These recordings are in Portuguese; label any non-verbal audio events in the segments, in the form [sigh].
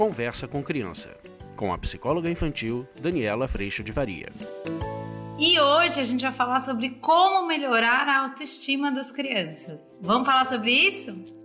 Conversa com Criança, com a psicóloga infantil Daniela Freixo de Varia. E hoje a gente vai falar sobre como melhorar a autoestima das crianças. Vamos falar sobre isso?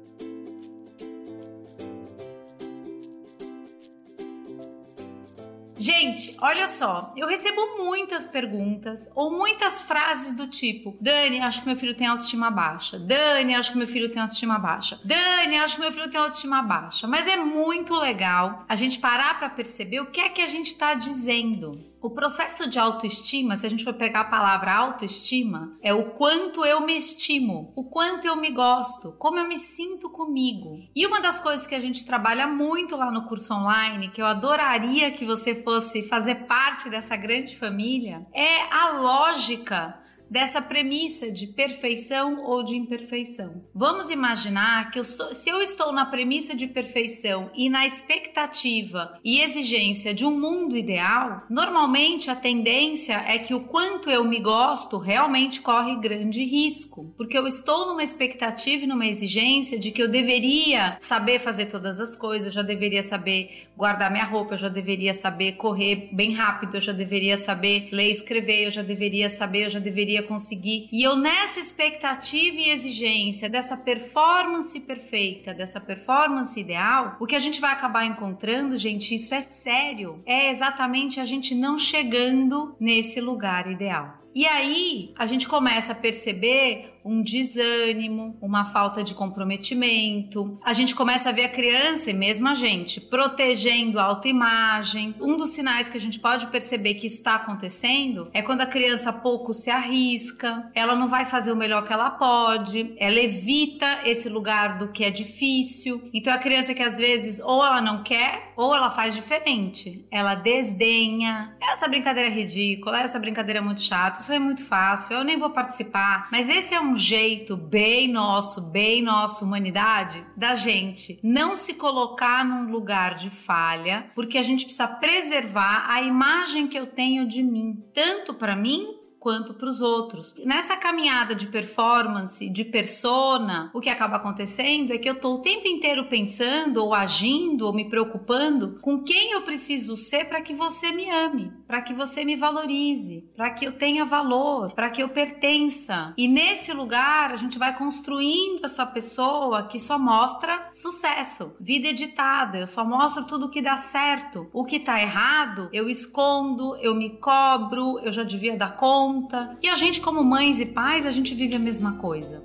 Gente, olha só, eu recebo muitas perguntas ou muitas frases do tipo: Dani, acho que meu filho tem autoestima baixa. Dani, acho que meu filho tem autoestima baixa. Dani, acho que meu filho tem autoestima baixa. Mas é muito legal a gente parar para perceber o que é que a gente está dizendo. O processo de autoestima, se a gente for pegar a palavra autoestima, é o quanto eu me estimo, o quanto eu me gosto, como eu me sinto comigo. E uma das coisas que a gente trabalha muito lá no curso online, que eu adoraria que você fosse fazer parte dessa grande família, é a lógica dessa premissa de perfeição ou de imperfeição. Vamos imaginar que eu sou, se eu estou na premissa de perfeição e na expectativa e exigência de um mundo ideal, normalmente a tendência é que o quanto eu me gosto realmente corre grande risco, porque eu estou numa expectativa e numa exigência de que eu deveria saber fazer todas as coisas, já deveria saber guardar minha roupa, eu já deveria saber correr bem rápido, eu já deveria saber ler e escrever, eu já deveria saber, eu já deveria conseguir. E eu nessa expectativa e exigência dessa performance perfeita, dessa performance ideal, o que a gente vai acabar encontrando, gente, isso é sério, é exatamente a gente não chegando nesse lugar ideal. E aí a gente começa a perceber um desânimo, uma falta de comprometimento. A gente começa a ver a criança e mesmo a gente protegendo a autoimagem. Um dos sinais que a gente pode perceber que isso está acontecendo é quando a criança pouco se arrisca, ela não vai fazer o melhor que ela pode, ela evita esse lugar do que é difícil. Então a criança que às vezes ou ela não quer ou ela faz diferente. Ela desdenha. Essa brincadeira é ridícula, essa brincadeira é muito chata, isso é muito fácil, eu nem vou participar. Mas esse é um jeito bem nosso, bem nossa humanidade, da gente não se colocar num lugar de falha, porque a gente precisa preservar a imagem que eu tenho de mim, tanto para mim quanto para os outros. Nessa caminhada de performance, de persona, o que acaba acontecendo é que eu estou o tempo inteiro pensando ou agindo ou me preocupando com quem eu preciso ser para que você me ame, para que você me valorize, para que eu tenha valor, para que eu pertença. E nesse lugar a gente vai construindo essa pessoa que só mostra sucesso, vida editada, eu só mostro tudo que dá certo. O que está errado, eu escondo, eu me cobro, eu já devia dar conta. E a gente, como mães e pais, a gente vive a mesma coisa.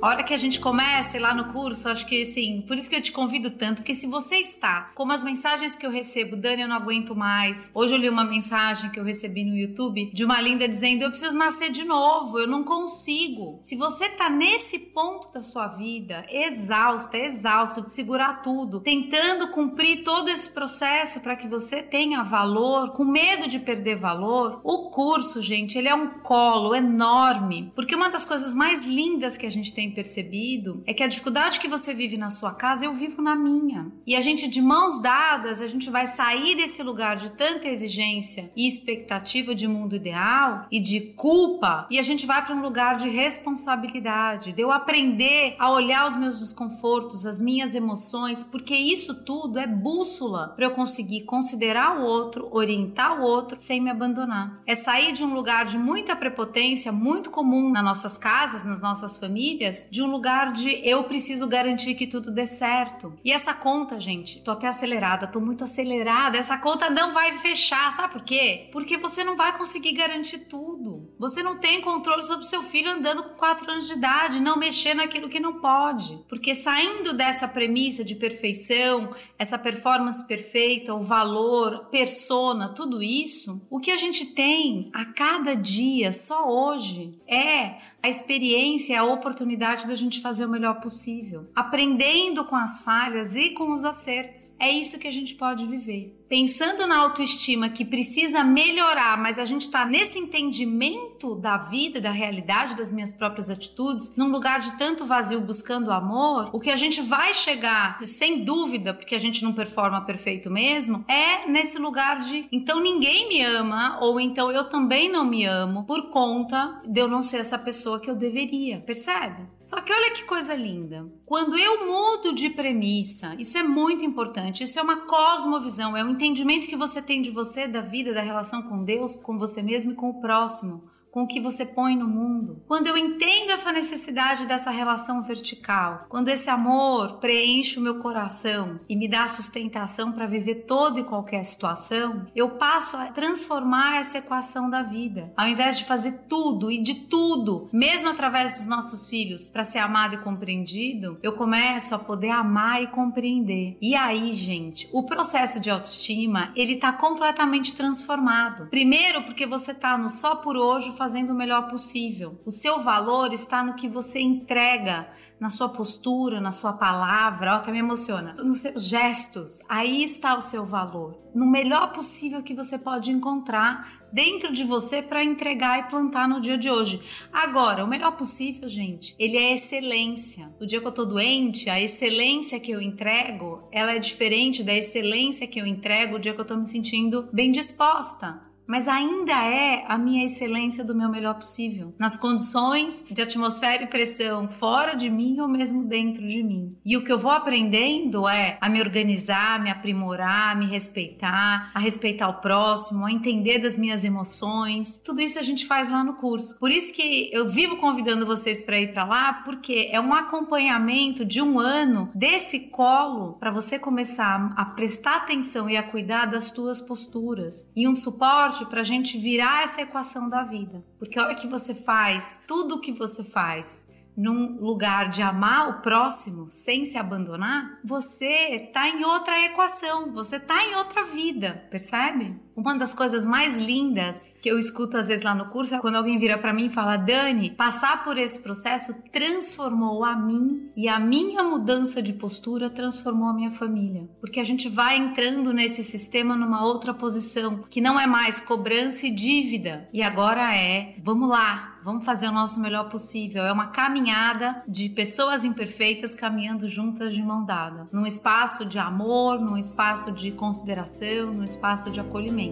A hora que a gente começa lá no curso, acho que assim, por isso que eu te convido tanto, porque se você está, como as mensagens que eu recebo, Dani, eu não aguento mais. Hoje eu li uma mensagem que eu recebi no YouTube de uma linda dizendo: Eu preciso nascer de novo, eu não consigo. Se você está nesse ponto da sua vida, exausta, exausto de segurar tudo, tentando cumprir todo esse processo para que você tenha valor, com medo de perder valor, o curso, gente, ele é um colo enorme, porque uma das coisas mais lindas que a gente tem tem percebido é que a dificuldade que você vive na sua casa, eu vivo na minha. E a gente, de mãos dadas, a gente vai sair desse lugar de tanta exigência e expectativa de mundo ideal e de culpa, e a gente vai para um lugar de responsabilidade, de eu aprender a olhar os meus desconfortos, as minhas emoções, porque isso tudo é bússola para eu conseguir considerar o outro, orientar o outro sem me abandonar. É sair de um lugar de muita prepotência, muito comum nas nossas casas, nas nossas famílias de um lugar de eu preciso garantir que tudo dê certo. E essa conta, gente, tô até acelerada, tô muito acelerada, essa conta não vai fechar, sabe por quê? Porque você não vai conseguir garantir tudo. Você não tem controle sobre seu filho andando com 4 anos de idade, não mexer naquilo que não pode. Porque saindo dessa premissa de perfeição, essa performance perfeita, o valor, persona, tudo isso, o que a gente tem a cada dia, só hoje, é a experiência, a oportunidade da gente fazer o melhor possível, aprendendo com as falhas e com os acertos. É isso que a gente pode viver pensando na autoestima que precisa melhorar, mas a gente está nesse entendimento da vida, da realidade, das minhas próprias atitudes, num lugar de tanto vazio buscando amor, o que a gente vai chegar, sem dúvida, porque a gente não performa perfeito mesmo, é nesse lugar de então ninguém me ama, ou então eu também não me amo por conta de eu não ser essa pessoa que eu deveria, percebe? Só que olha que coisa linda. Quando eu mudo de premissa, isso é muito importante, isso é uma cosmovisão, é um entendimento que você tem de você, da vida, da relação com Deus, com você mesmo e com o próximo com o que você põe no mundo. Quando eu entendo essa necessidade dessa relação vertical, quando esse amor preenche o meu coração e me dá sustentação para viver toda e qualquer situação, eu passo a transformar essa equação da vida. Ao invés de fazer tudo e de tudo, mesmo através dos nossos filhos, para ser amado e compreendido, eu começo a poder amar e compreender. E aí, gente, o processo de autoestima, ele tá completamente transformado. Primeiro, porque você tá no só por hoje fazendo o melhor possível. O seu valor está no que você entrega, na sua postura, na sua palavra, ó, que me emociona, nos seus gestos. Aí está o seu valor, no melhor possível que você pode encontrar dentro de você para entregar e plantar no dia de hoje. Agora, o melhor possível, gente, ele é excelência. O dia que eu tô doente, a excelência que eu entrego, ela é diferente da excelência que eu entrego o dia que eu tô me sentindo bem disposta mas ainda é a minha excelência do meu melhor possível, nas condições de atmosfera e pressão fora de mim ou mesmo dentro de mim. E o que eu vou aprendendo é a me organizar, me aprimorar, me respeitar, a respeitar o próximo, a entender das minhas emoções. Tudo isso a gente faz lá no curso. Por isso que eu vivo convidando vocês para ir para lá, porque é um acompanhamento de um ano desse colo para você começar a prestar atenção e a cuidar das tuas posturas e um suporte forte para a gente virar essa equação da vida. Porque a hora que você faz tudo o que você faz num lugar de amar o próximo sem se abandonar, você está em outra equação, você está em outra vida, percebe? Uma das coisas mais lindas que eu escuto às vezes lá no curso é quando alguém vira para mim e fala: Dani, passar por esse processo transformou a mim e a minha mudança de postura transformou a minha família. Porque a gente vai entrando nesse sistema numa outra posição que não é mais cobrança e dívida, e agora é: vamos lá, Vamos fazer o nosso melhor possível. É uma caminhada de pessoas imperfeitas caminhando juntas de mão dada, num espaço de amor, num espaço de consideração, num espaço de acolhimento.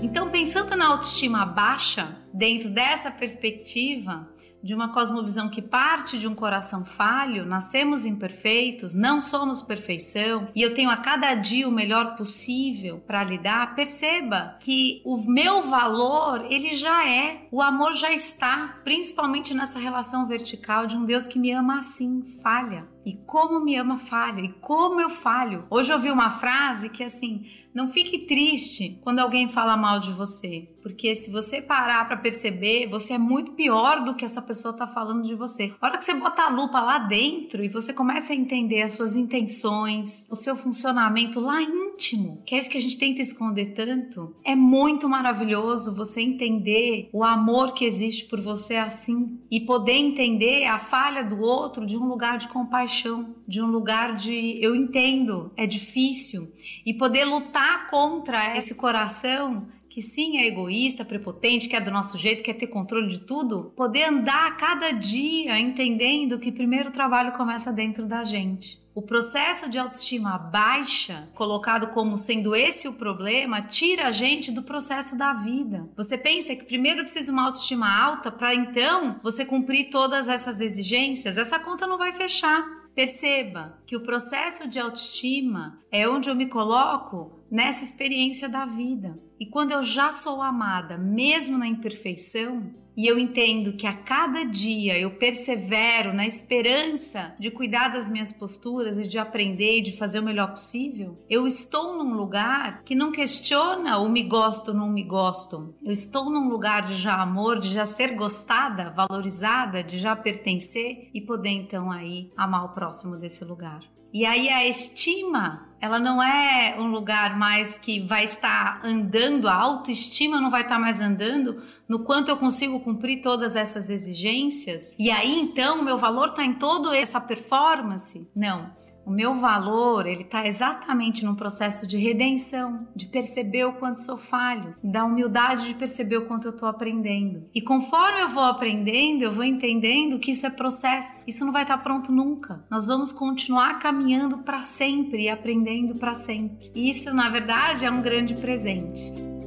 Então, pensando na autoestima baixa, dentro dessa perspectiva, de uma cosmovisão que parte de um coração falho, nascemos imperfeitos, não somos perfeição e eu tenho a cada dia o melhor possível para lidar, perceba que o meu valor, ele já é, o amor já está, principalmente nessa relação vertical de um Deus que me ama assim, falha. E como me ama falha, e como eu falho. Hoje eu ouvi uma frase que assim, não fique triste quando alguém fala mal de você, porque se você parar para perceber, você é muito pior do que essa pessoa tá falando de você. A hora que você bota a lupa lá dentro e você começa a entender as suas intenções, o seu funcionamento lá íntimo, que é isso que a gente tenta esconder tanto, é muito maravilhoso você entender o amor que existe por você assim e poder entender a falha do outro de um lugar de compaixão, de um lugar de eu entendo, é difícil e poder lutar contra esse coração que sim é egoísta, prepotente, quer do nosso jeito, quer ter controle de tudo, poder andar a cada dia entendendo que primeiro o trabalho começa dentro da gente. O processo de autoestima baixa, colocado como sendo esse o problema, tira a gente do processo da vida. Você pensa que primeiro precisa uma autoestima alta para então você cumprir todas essas exigências? Essa conta não vai fechar. Perceba que o processo de autoestima é onde eu me coloco nessa experiência da vida. E quando eu já sou amada, mesmo na imperfeição, e eu entendo que a cada dia eu persevero na esperança de cuidar das minhas posturas e de aprender e de fazer o melhor possível, eu estou num lugar que não questiona o me gosto ou não me gosto. Eu estou num lugar de já amor, de já ser gostada, valorizada, de já pertencer e poder então aí amar o próximo desse lugar. E aí a estima, ela não é um lugar mais que vai estar andando, a autoestima não vai estar mais andando no quanto eu consigo cumprir todas essas exigências. E aí então meu valor está em toda essa performance? Não. O meu valor, ele está exatamente num processo de redenção, de perceber o quanto sou falho, da humildade de perceber o quanto eu estou aprendendo. E conforme eu vou aprendendo, eu vou entendendo que isso é processo. Isso não vai estar tá pronto nunca. Nós vamos continuar caminhando para sempre e aprendendo para sempre. E isso, na verdade, é um grande presente.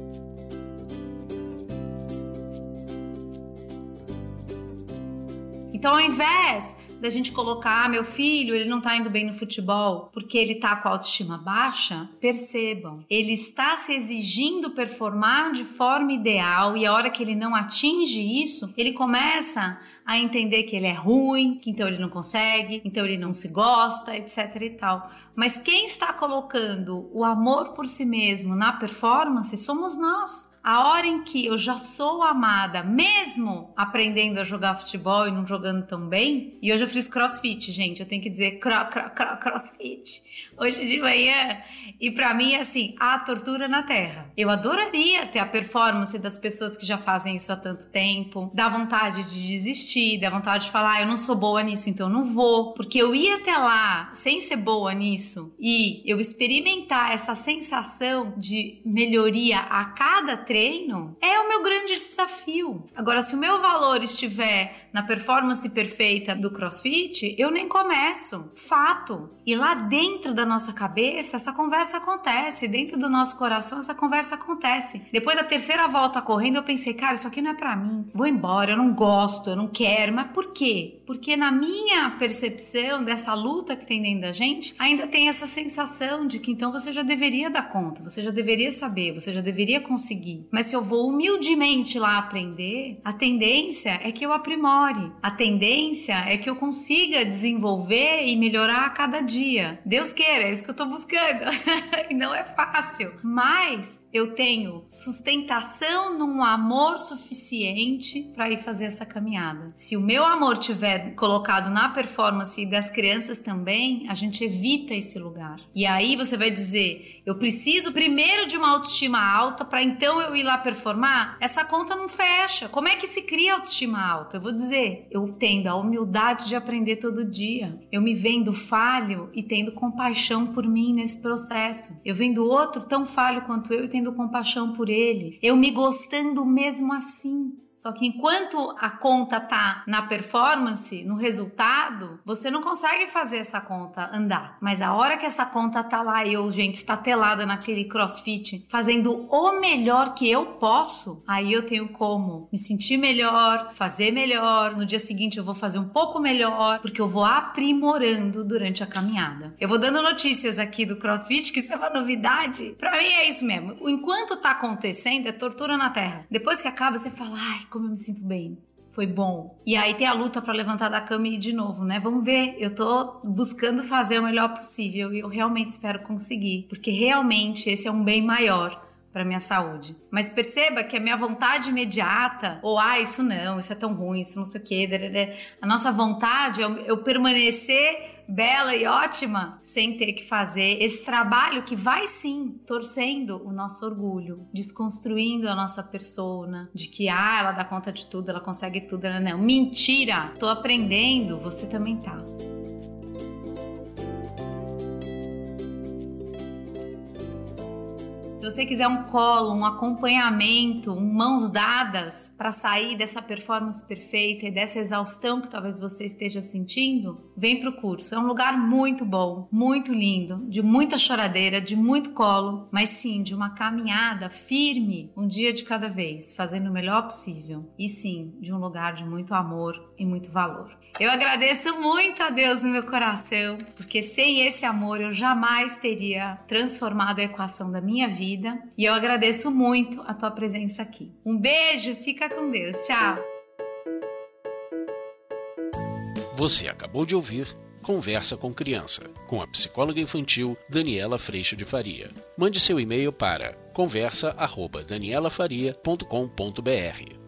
Então, ao invés da gente colocar, ah, meu filho, ele não tá indo bem no futebol porque ele tá com a autoestima baixa, percebam, ele está se exigindo performar de forma ideal e a hora que ele não atinge isso, ele começa a entender que ele é ruim, que então ele não consegue, então ele não se gosta, etc e tal. Mas quem está colocando o amor por si mesmo na performance somos nós a hora em que eu já sou amada, mesmo aprendendo a jogar futebol e não jogando tão bem, e hoje eu fiz crossfit, gente, eu tenho que dizer cro, cro, cro, crossfit. Hoje de manhã e para mim, assim, a tortura na Terra. Eu adoraria ter a performance das pessoas que já fazem isso há tanto tempo, dá vontade de desistir, dá vontade de falar, ah, eu não sou boa nisso, então eu não vou. Porque eu ia até lá sem ser boa nisso e eu experimentar essa sensação de melhoria a cada treino é o meu grande desafio. Agora, se o meu valor estiver na performance perfeita do crossfit, eu nem começo. Fato. E lá dentro da nossa cabeça, essa conversa acontece. Dentro do nosso coração, essa conversa acontece. Depois da terceira volta correndo, eu pensei, cara, isso aqui não é para mim. Vou embora, eu não gosto, eu não quero. Mas por quê? Porque na minha percepção dessa luta que tem dentro da gente, ainda tem essa sensação de que então você já deveria dar conta, você já deveria saber, você já deveria conseguir. Mas se eu vou humildemente lá aprender, a tendência é que eu aprimore a tendência é que eu consiga desenvolver e melhorar a cada dia. Deus queira, é isso que eu tô buscando. [laughs] e não é fácil. Mas eu tenho sustentação num amor suficiente para ir fazer essa caminhada. Se o meu amor tiver colocado na performance das crianças também, a gente evita esse lugar. E aí você vai dizer, eu preciso primeiro de uma autoestima alta para então eu ir lá performar? Essa conta não fecha. Como é que se cria autoestima alta? Eu vou dizer, eu tendo a humildade de aprender todo dia. Eu me vendo falho e tendo compaixão por mim nesse processo. Eu vendo outro tão falho quanto eu e tendo tendo compaixão por ele, eu me gostando mesmo assim. Só que enquanto a conta tá na performance, no resultado, você não consegue fazer essa conta andar. Mas a hora que essa conta tá lá e eu, gente, estatelada naquele crossfit, fazendo o melhor que eu posso, aí eu tenho como me sentir melhor, fazer melhor. No dia seguinte eu vou fazer um pouco melhor, porque eu vou aprimorando durante a caminhada. Eu vou dando notícias aqui do crossfit, que isso é uma novidade. Pra mim é isso mesmo. Enquanto tá acontecendo, é tortura na terra. Depois que acaba, você fala, ai, como eu me sinto bem. Foi bom. E aí tem a luta para levantar da cama e ir de novo, né? Vamos ver. Eu tô buscando fazer o melhor possível e eu realmente espero conseguir, porque realmente esse é um bem maior para minha saúde. Mas perceba que a minha vontade imediata, ou ah, isso não, isso é tão ruim, isso não sei o quê, a nossa vontade é eu permanecer bela e ótima sem ter que fazer esse trabalho que vai sim torcendo o nosso orgulho, desconstruindo a nossa persona, de que ah, ela dá conta de tudo, ela consegue tudo, ela não. Mentira! Tô aprendendo, você também tá. Se você quiser um colo, um acompanhamento, um mãos dadas para sair dessa performance perfeita e dessa exaustão que talvez você esteja sentindo, vem para o curso. É um lugar muito bom, muito lindo, de muita choradeira, de muito colo, mas sim de uma caminhada firme, um dia de cada vez, fazendo o melhor possível. E sim, de um lugar de muito amor e muito valor. Eu agradeço muito a Deus no meu coração, porque sem esse amor eu jamais teria transformado a equação da minha vida. E eu agradeço muito a tua presença aqui. Um beijo, fica com Deus. Tchau. Você acabou de ouvir Conversa com Criança, com a psicóloga infantil Daniela Freixo de Faria. Mande seu e-mail para conversa@danielafaria.com.br.